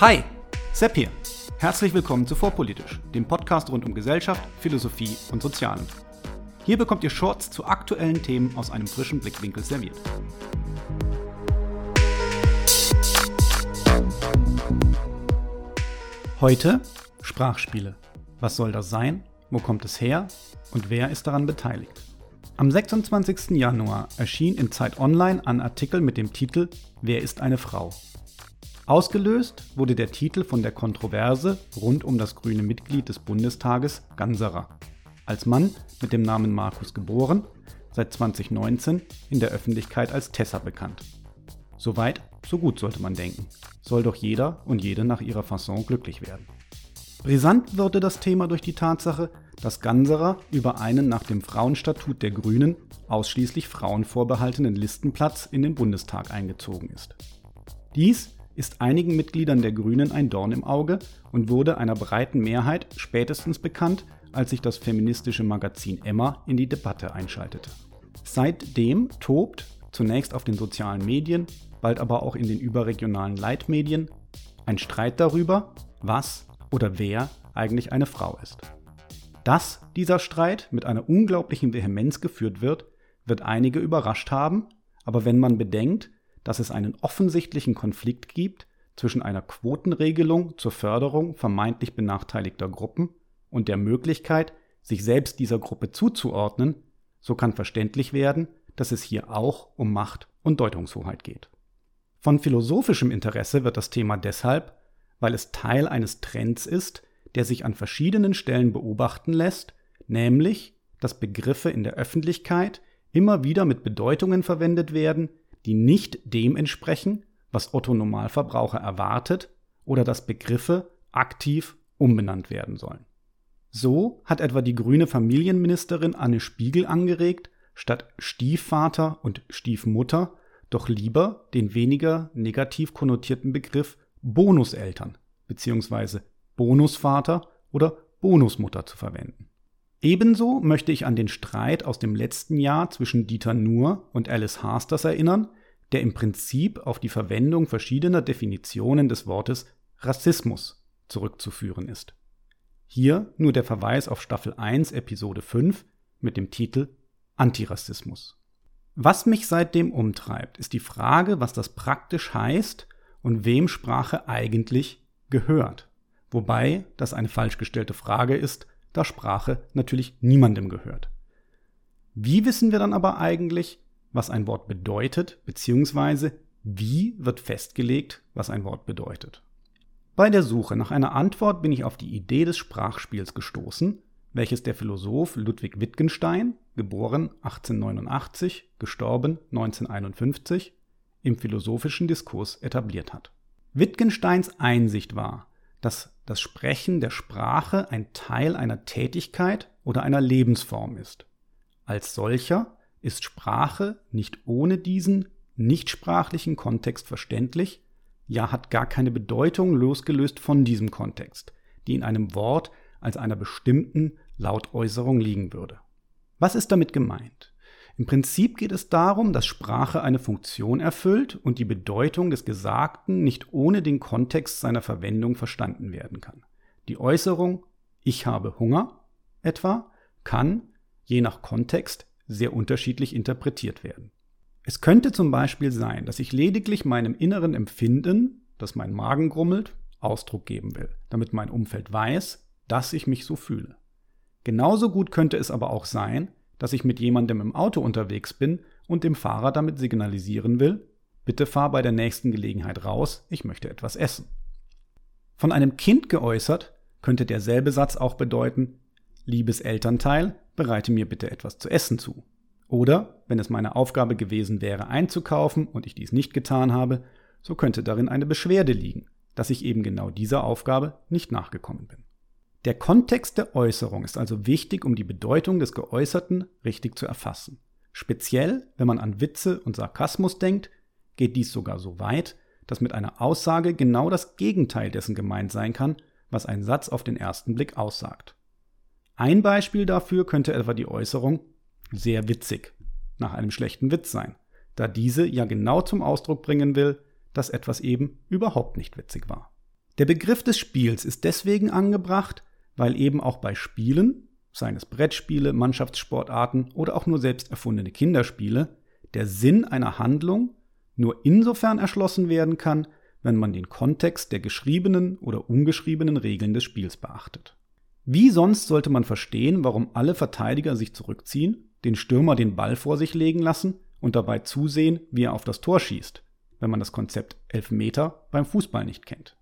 Hi, Sepp hier. Herzlich willkommen zu Vorpolitisch, dem Podcast rund um Gesellschaft, Philosophie und Sozialen. Hier bekommt ihr Shorts zu aktuellen Themen aus einem frischen Blickwinkel serviert. Heute Sprachspiele. Was soll das sein? Wo kommt es her? Und wer ist daran beteiligt? Am 26. Januar erschien in Zeit Online ein Artikel mit dem Titel Wer ist eine Frau? Ausgelöst wurde der Titel von der Kontroverse rund um das grüne Mitglied des Bundestages Ganserer. Als Mann mit dem Namen Markus geboren, seit 2019 in der Öffentlichkeit als Tessa bekannt. Soweit, so gut sollte man denken. Soll doch jeder und jede nach ihrer Fasson glücklich werden. Brisant wurde das Thema durch die Tatsache, dass Ganserer über einen nach dem Frauenstatut der Grünen ausschließlich Frauen vorbehaltenen Listenplatz in den Bundestag eingezogen ist. Dies ist einigen Mitgliedern der Grünen ein Dorn im Auge und wurde einer breiten Mehrheit spätestens bekannt, als sich das feministische Magazin Emma in die Debatte einschaltete. Seitdem tobt, zunächst auf den sozialen Medien, bald aber auch in den überregionalen Leitmedien, ein Streit darüber, was oder wer eigentlich eine Frau ist. Dass dieser Streit mit einer unglaublichen Vehemenz geführt wird, wird einige überrascht haben, aber wenn man bedenkt, dass es einen offensichtlichen Konflikt gibt zwischen einer Quotenregelung zur Förderung vermeintlich benachteiligter Gruppen und der Möglichkeit, sich selbst dieser Gruppe zuzuordnen, so kann verständlich werden, dass es hier auch um Macht und Deutungshoheit geht. Von philosophischem Interesse wird das Thema deshalb, weil es Teil eines Trends ist, der sich an verschiedenen Stellen beobachten lässt, nämlich, dass Begriffe in der Öffentlichkeit immer wieder mit Bedeutungen verwendet werden, die nicht dem entsprechen, was Otto Normalverbraucher erwartet oder dass Begriffe aktiv umbenannt werden sollen. So hat etwa die grüne Familienministerin Anne Spiegel angeregt, statt Stiefvater und Stiefmutter doch lieber den weniger negativ konnotierten Begriff Bonuseltern bzw. Bonusvater oder Bonusmutter zu verwenden. Ebenso möchte ich an den Streit aus dem letzten Jahr zwischen Dieter Nuhr und Alice Hasters erinnern, der im Prinzip auf die Verwendung verschiedener Definitionen des Wortes Rassismus zurückzuführen ist. Hier nur der Verweis auf Staffel 1, Episode 5 mit dem Titel Antirassismus. Was mich seitdem umtreibt, ist die Frage, was das praktisch heißt und wem Sprache eigentlich gehört. Wobei das eine falsch gestellte Frage ist, da Sprache natürlich niemandem gehört. Wie wissen wir dann aber eigentlich, was ein Wort bedeutet, beziehungsweise wie wird festgelegt, was ein Wort bedeutet? Bei der Suche nach einer Antwort bin ich auf die Idee des Sprachspiels gestoßen, welches der Philosoph Ludwig Wittgenstein, geboren 1889, gestorben 1951, im philosophischen Diskurs etabliert hat. Wittgensteins Einsicht war, dass das Sprechen der Sprache ein Teil einer Tätigkeit oder einer Lebensform ist. Als solcher ist Sprache nicht ohne diesen nichtsprachlichen Kontext verständlich, ja hat gar keine Bedeutung losgelöst von diesem Kontext, die in einem Wort als einer bestimmten Lautäußerung liegen würde. Was ist damit gemeint? Im Prinzip geht es darum, dass Sprache eine Funktion erfüllt und die Bedeutung des Gesagten nicht ohne den Kontext seiner Verwendung verstanden werden kann. Die Äußerung ich habe Hunger etwa kann, je nach Kontext, sehr unterschiedlich interpretiert werden. Es könnte zum Beispiel sein, dass ich lediglich meinem inneren Empfinden, das mein Magen grummelt, Ausdruck geben will, damit mein Umfeld weiß, dass ich mich so fühle. Genauso gut könnte es aber auch sein, dass ich mit jemandem im Auto unterwegs bin und dem Fahrer damit signalisieren will, bitte fahr bei der nächsten Gelegenheit raus, ich möchte etwas essen. Von einem Kind geäußert könnte derselbe Satz auch bedeuten, liebes Elternteil, bereite mir bitte etwas zu essen zu. Oder, wenn es meine Aufgabe gewesen wäre, einzukaufen und ich dies nicht getan habe, so könnte darin eine Beschwerde liegen, dass ich eben genau dieser Aufgabe nicht nachgekommen bin. Der Kontext der Äußerung ist also wichtig, um die Bedeutung des Geäußerten richtig zu erfassen. Speziell, wenn man an Witze und Sarkasmus denkt, geht dies sogar so weit, dass mit einer Aussage genau das Gegenteil dessen gemeint sein kann, was ein Satz auf den ersten Blick aussagt. Ein Beispiel dafür könnte etwa die Äußerung sehr witzig nach einem schlechten Witz sein, da diese ja genau zum Ausdruck bringen will, dass etwas eben überhaupt nicht witzig war. Der Begriff des Spiels ist deswegen angebracht, weil eben auch bei Spielen, seien es Brettspiele, Mannschaftssportarten oder auch nur selbst erfundene Kinderspiele, der Sinn einer Handlung nur insofern erschlossen werden kann, wenn man den Kontext der geschriebenen oder ungeschriebenen Regeln des Spiels beachtet. Wie sonst sollte man verstehen, warum alle Verteidiger sich zurückziehen, den Stürmer den Ball vor sich legen lassen und dabei zusehen, wie er auf das Tor schießt, wenn man das Konzept Elfmeter beim Fußball nicht kennt.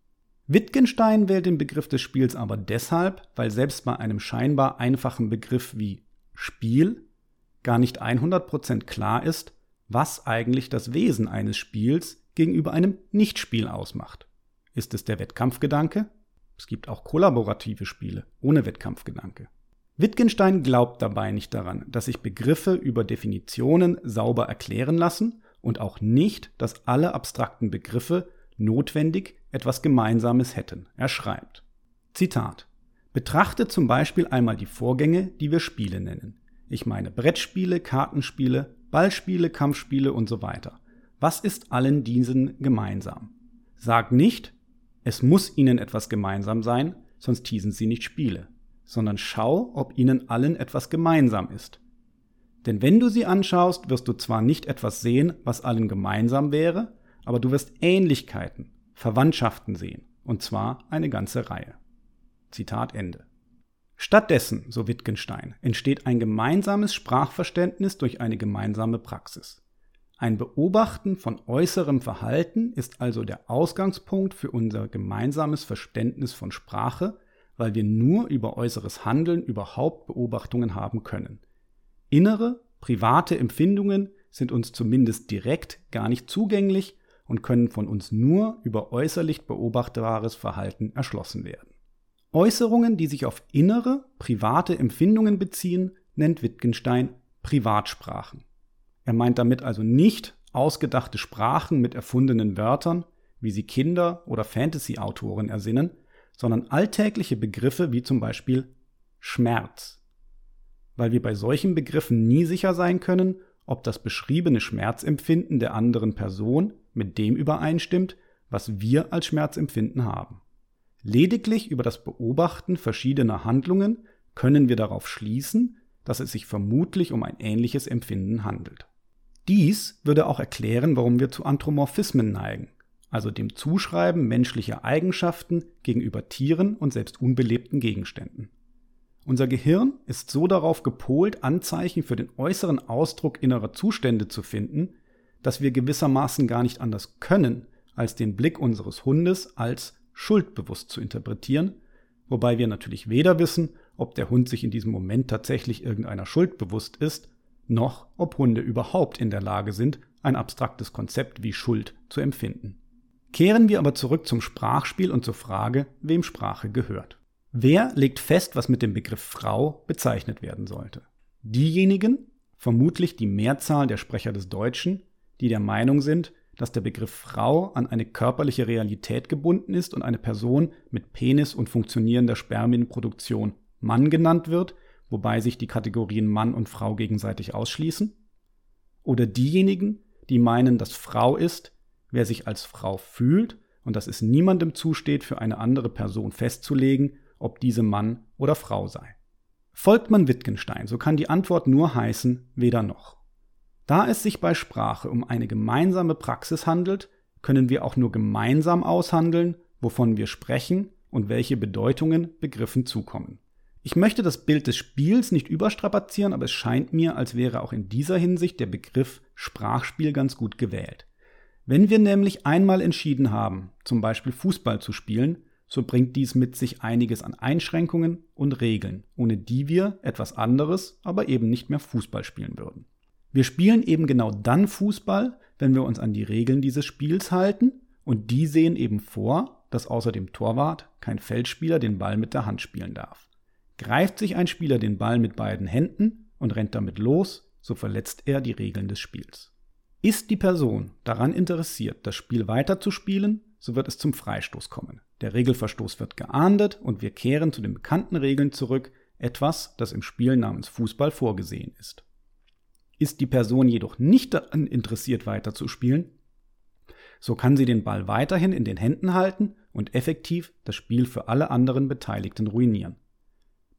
Wittgenstein wählt den Begriff des Spiels aber deshalb, weil selbst bei einem scheinbar einfachen Begriff wie Spiel gar nicht 100% klar ist, was eigentlich das Wesen eines Spiels gegenüber einem Nichtspiel ausmacht. Ist es der Wettkampfgedanke? Es gibt auch kollaborative Spiele ohne Wettkampfgedanke. Wittgenstein glaubt dabei nicht daran, dass sich Begriffe über Definitionen sauber erklären lassen und auch nicht, dass alle abstrakten Begriffe notwendig etwas Gemeinsames hätten. Er schreibt. Zitat. Betrachte zum Beispiel einmal die Vorgänge, die wir Spiele nennen. Ich meine Brettspiele, Kartenspiele, Ballspiele, Kampfspiele und so weiter. Was ist allen diesen gemeinsam? Sag nicht, es muss ihnen etwas gemeinsam sein, sonst hießen sie nicht Spiele, sondern schau, ob ihnen allen etwas gemeinsam ist. Denn wenn du sie anschaust, wirst du zwar nicht etwas sehen, was allen gemeinsam wäre, aber du wirst Ähnlichkeiten, Verwandtschaften sehen, und zwar eine ganze Reihe. Zitat Ende. Stattdessen, so Wittgenstein, entsteht ein gemeinsames Sprachverständnis durch eine gemeinsame Praxis. Ein Beobachten von äußerem Verhalten ist also der Ausgangspunkt für unser gemeinsames Verständnis von Sprache, weil wir nur über äußeres Handeln überhaupt Beobachtungen haben können. Innere, private Empfindungen sind uns zumindest direkt gar nicht zugänglich und können von uns nur über äußerlich beobachtbares Verhalten erschlossen werden. Äußerungen, die sich auf innere, private Empfindungen beziehen, nennt Wittgenstein Privatsprachen. Er meint damit also nicht ausgedachte Sprachen mit erfundenen Wörtern, wie sie Kinder oder Fantasy-Autoren ersinnen, sondern alltägliche Begriffe wie zum Beispiel Schmerz. Weil wir bei solchen Begriffen nie sicher sein können, ob das beschriebene Schmerzempfinden der anderen Person mit dem übereinstimmt, was wir als Schmerzempfinden haben. Lediglich über das Beobachten verschiedener Handlungen können wir darauf schließen, dass es sich vermutlich um ein ähnliches Empfinden handelt. Dies würde auch erklären, warum wir zu Anthropomorphismen neigen, also dem Zuschreiben menschlicher Eigenschaften gegenüber Tieren und selbst unbelebten Gegenständen. Unser Gehirn ist so darauf gepolt, Anzeichen für den äußeren Ausdruck innerer Zustände zu finden, dass wir gewissermaßen gar nicht anders können, als den Blick unseres Hundes als schuldbewusst zu interpretieren, wobei wir natürlich weder wissen, ob der Hund sich in diesem Moment tatsächlich irgendeiner Schuld bewusst ist, noch ob Hunde überhaupt in der Lage sind, ein abstraktes Konzept wie Schuld zu empfinden. Kehren wir aber zurück zum Sprachspiel und zur Frage, wem Sprache gehört. Wer legt fest, was mit dem Begriff Frau bezeichnet werden sollte? Diejenigen, vermutlich die Mehrzahl der Sprecher des Deutschen, die der Meinung sind, dass der Begriff Frau an eine körperliche Realität gebunden ist und eine Person mit Penis und funktionierender Spermienproduktion Mann genannt wird, wobei sich die Kategorien Mann und Frau gegenseitig ausschließen? Oder diejenigen, die meinen, dass Frau ist, wer sich als Frau fühlt und dass es niemandem zusteht, für eine andere Person festzulegen, ob diese Mann oder Frau sei. Folgt man Wittgenstein, so kann die Antwort nur heißen, weder noch. Da es sich bei Sprache um eine gemeinsame Praxis handelt, können wir auch nur gemeinsam aushandeln, wovon wir sprechen und welche Bedeutungen Begriffen zukommen. Ich möchte das Bild des Spiels nicht überstrapazieren, aber es scheint mir, als wäre auch in dieser Hinsicht der Begriff Sprachspiel ganz gut gewählt. Wenn wir nämlich einmal entschieden haben, zum Beispiel Fußball zu spielen, so bringt dies mit sich einiges an Einschränkungen und Regeln, ohne die wir etwas anderes, aber eben nicht mehr Fußball spielen würden. Wir spielen eben genau dann Fußball, wenn wir uns an die Regeln dieses Spiels halten, und die sehen eben vor, dass außer dem Torwart kein Feldspieler den Ball mit der Hand spielen darf. Greift sich ein Spieler den Ball mit beiden Händen und rennt damit los, so verletzt er die Regeln des Spiels. Ist die Person daran interessiert, das Spiel weiterzuspielen, so wird es zum Freistoß kommen. Der Regelverstoß wird geahndet und wir kehren zu den bekannten Regeln zurück, etwas, das im Spiel namens Fußball vorgesehen ist. Ist die Person jedoch nicht daran interessiert weiterzuspielen, So kann sie den Ball weiterhin in den Händen halten und effektiv das Spiel für alle anderen Beteiligten ruinieren.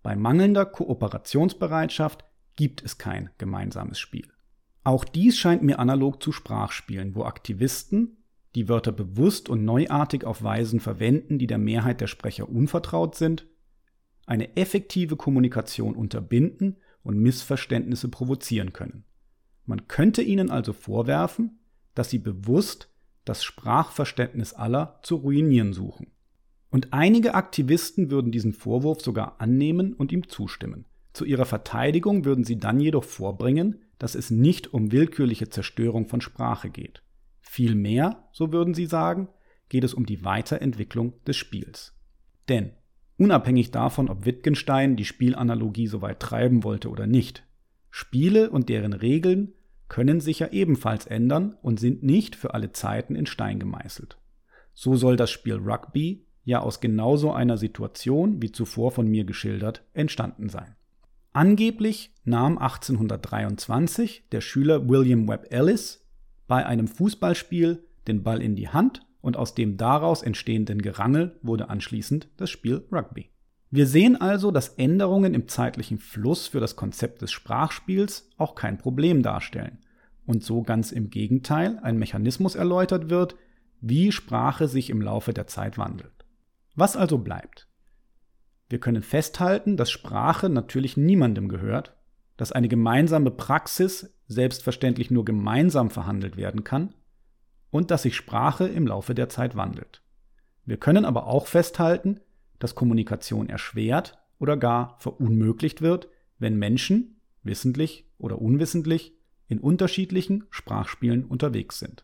Bei mangelnder Kooperationsbereitschaft gibt es kein gemeinsames Spiel. Auch dies scheint mir analog zu Sprachspielen, wo Aktivisten die Wörter bewusst und neuartig auf Weisen verwenden, die der Mehrheit der Sprecher unvertraut sind, eine effektive Kommunikation unterbinden und Missverständnisse provozieren können. Man könnte ihnen also vorwerfen, dass sie bewusst das Sprachverständnis aller zu ruinieren suchen. Und einige Aktivisten würden diesen Vorwurf sogar annehmen und ihm zustimmen. Zu ihrer Verteidigung würden sie dann jedoch vorbringen, dass es nicht um willkürliche Zerstörung von Sprache geht. Vielmehr, so würden sie sagen, geht es um die Weiterentwicklung des Spiels. Denn unabhängig davon, ob Wittgenstein die Spielanalogie so weit treiben wollte oder nicht, Spiele und deren Regeln können sich ja ebenfalls ändern und sind nicht für alle Zeiten in Stein gemeißelt. So soll das Spiel Rugby ja aus genauso einer Situation, wie zuvor von mir geschildert, entstanden sein. Angeblich nahm 1823 der Schüler William Webb Ellis bei einem Fußballspiel den Ball in die Hand und aus dem daraus entstehenden Gerangel wurde anschließend das Spiel Rugby. Wir sehen also, dass Änderungen im zeitlichen Fluss für das Konzept des Sprachspiels auch kein Problem darstellen und so ganz im Gegenteil ein Mechanismus erläutert wird, wie Sprache sich im Laufe der Zeit wandelt. Was also bleibt? Wir können festhalten, dass Sprache natürlich niemandem gehört, dass eine gemeinsame Praxis selbstverständlich nur gemeinsam verhandelt werden kann und dass sich Sprache im Laufe der Zeit wandelt. Wir können aber auch festhalten, dass Kommunikation erschwert oder gar verunmöglicht wird, wenn Menschen, wissentlich oder unwissentlich, in unterschiedlichen Sprachspielen unterwegs sind.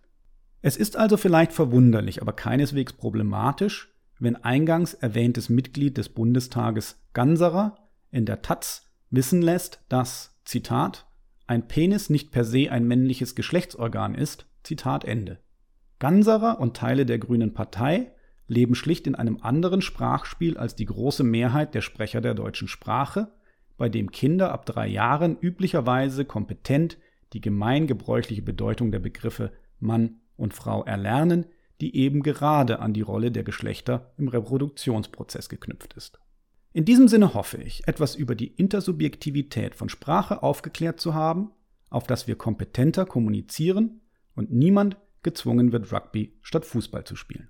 Es ist also vielleicht verwunderlich, aber keineswegs problematisch, wenn eingangs erwähntes Mitglied des Bundestages Ganserer in der Taz wissen lässt, dass, Zitat, ein Penis nicht per se ein männliches Geschlechtsorgan ist, Zitat Ende. Ganserer und Teile der Grünen Partei leben schlicht in einem anderen Sprachspiel als die große Mehrheit der Sprecher der deutschen Sprache, bei dem Kinder ab drei Jahren üblicherweise kompetent die gemeingebräuchliche Bedeutung der Begriffe Mann und Frau erlernen, die eben gerade an die Rolle der Geschlechter im Reproduktionsprozess geknüpft ist. In diesem Sinne hoffe ich, etwas über die Intersubjektivität von Sprache aufgeklärt zu haben, auf das wir kompetenter kommunizieren und niemand gezwungen wird, Rugby statt Fußball zu spielen.